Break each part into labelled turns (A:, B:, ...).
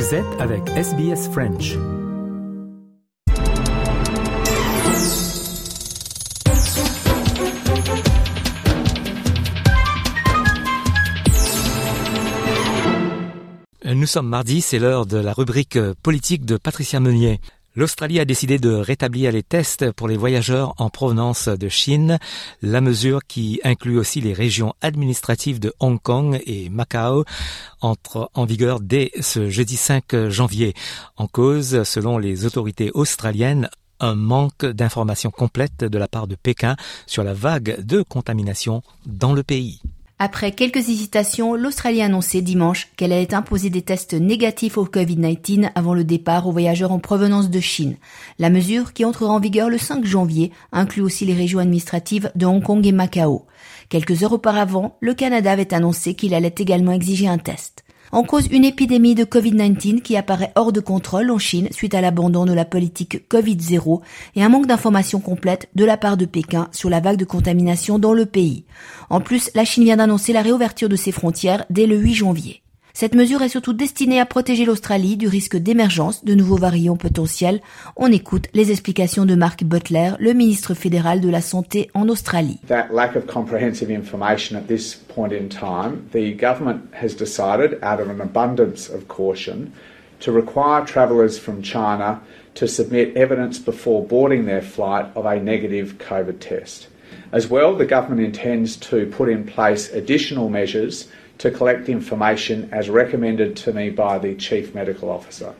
A: Vous êtes avec SBS French. Nous sommes mardi, c'est l'heure de la rubrique politique de Patricia Meunier. L'Australie a décidé de rétablir les tests pour les voyageurs en provenance de Chine, la mesure qui inclut aussi les régions administratives de Hong Kong et Macao entre en vigueur dès ce jeudi 5 janvier. En cause, selon les autorités australiennes, un manque d'informations complètes de la part de Pékin sur la vague de contamination dans le pays.
B: Après quelques hésitations, l'Australie a annoncé dimanche qu'elle allait imposer des tests négatifs au Covid-19 avant le départ aux voyageurs en provenance de Chine. La mesure, qui entrera en vigueur le 5 janvier, inclut aussi les régions administratives de Hong Kong et Macao. Quelques heures auparavant, le Canada avait annoncé qu'il allait également exiger un test. En cause une épidémie de Covid-19 qui apparaît hors de contrôle en Chine suite à l'abandon de la politique Covid-0 et un manque d'informations complètes de la part de Pékin sur la vague de contamination dans le pays. En plus, la Chine vient d'annoncer la réouverture de ses frontières dès le 8 janvier. Cette mesure est surtout destinée à protéger l'Australie du risque d'émergence de nouveaux variants potentiels. On écoute les explications de Mark Butler, le ministre fédéral de la Santé en Australie.
C: That lack of comprehensive information at this point in time, the government has decided, out of an abundance of caution, to require travellers from China to submit evidence before boarding their flight of a negative COVID test. As well, the government intends to put in place additional measures to collect information as recommended to me by the Chief Medical Officer.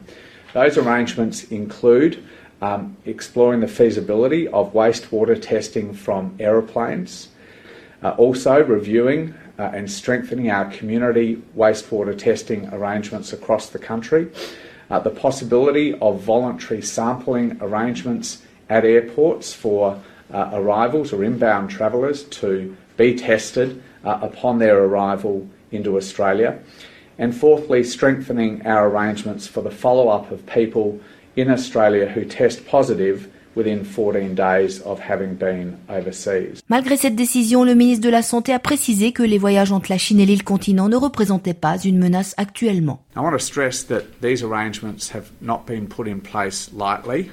C: Those arrangements include um, exploring the feasibility of wastewater testing from aeroplanes, uh, also reviewing uh, and strengthening our community wastewater testing arrangements across the country, uh, the possibility of voluntary sampling arrangements at airports for uh, arrivals or inbound travellers to be tested uh, upon their arrival into Australia. And fourthly, strengthening our arrangements for the follow up of people in Australia who test positive within 14 days of having been overseas.
B: Malgré cette décision, le ministre de la Santé a précisé que les voyages entre la Chine et l'île continent ne représentaient pas une menace actuellement.
C: I want to stress that these arrangements have not been put in place lightly.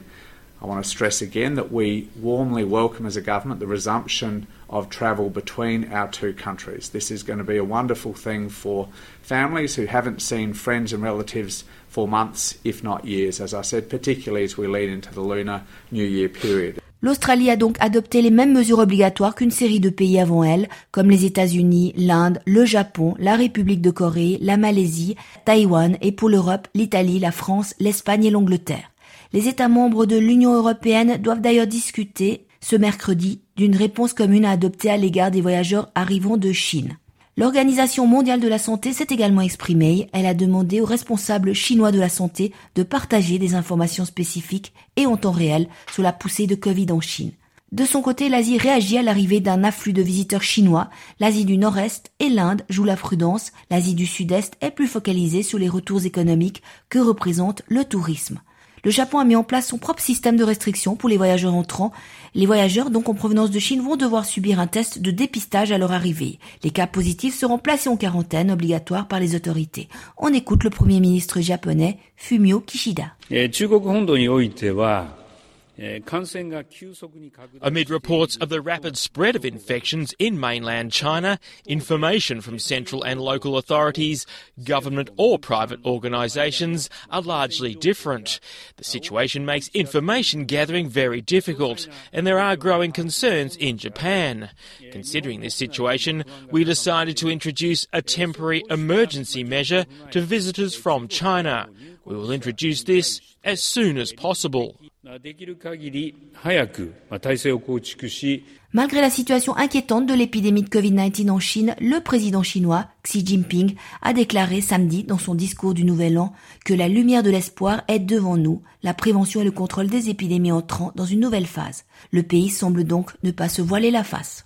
C: I want to stress again that we warmly welcome as a government the resumption of travel between our two countries. This is going to be a wonderful thing for families who haven't seen friends and relatives for months, if not years, as I said, particularly as we lead into the Lunar New Year period.
B: L'Australie a donc adopté les mêmes mesures obligatoires qu'une série de pays avant elle, comme les États-Unis, l'Inde, le Japon, la République de Corée, la Malaisie, Taïwan et pour l'Europe, l'Italie, la France, l'Espagne et l'Angleterre. Les États membres de l'Union européenne doivent d'ailleurs discuter ce mercredi d'une réponse commune à adopter à l'égard des voyageurs arrivant de Chine. L'Organisation mondiale de la santé s'est également exprimée. Elle a demandé aux responsables chinois de la santé de partager des informations spécifiques et en temps réel sur la poussée de Covid en Chine. De son côté, l'Asie réagit à l'arrivée d'un afflux de visiteurs chinois. L'Asie du Nord-Est et l'Inde jouent la prudence. L'Asie du Sud-Est est plus focalisée sur les retours économiques que représente le tourisme le Japon a mis en place son propre système de restriction pour les voyageurs entrants. Les voyageurs, donc en provenance de Chine, vont devoir subir un test de dépistage à leur arrivée. Les cas positifs seront placés en quarantaine obligatoire par les autorités. On écoute le premier ministre japonais, Fumio Kishida.
D: Amid reports of the rapid spread of infections in mainland China, information from central and local authorities, government or private organisations are largely different. The situation makes information gathering very difficult, and there are growing concerns in Japan. Considering this situation, we decided to introduce a temporary emergency measure to visitors from China. We will introduce this as soon as possible.
B: Malgré la situation inquiétante de l'épidémie de Covid-19 en Chine, le président chinois Xi Jinping a déclaré samedi dans son discours du Nouvel An que la lumière de l'espoir est devant nous, la prévention et le contrôle des épidémies entrant dans une nouvelle phase. Le pays semble donc ne pas se voiler la face.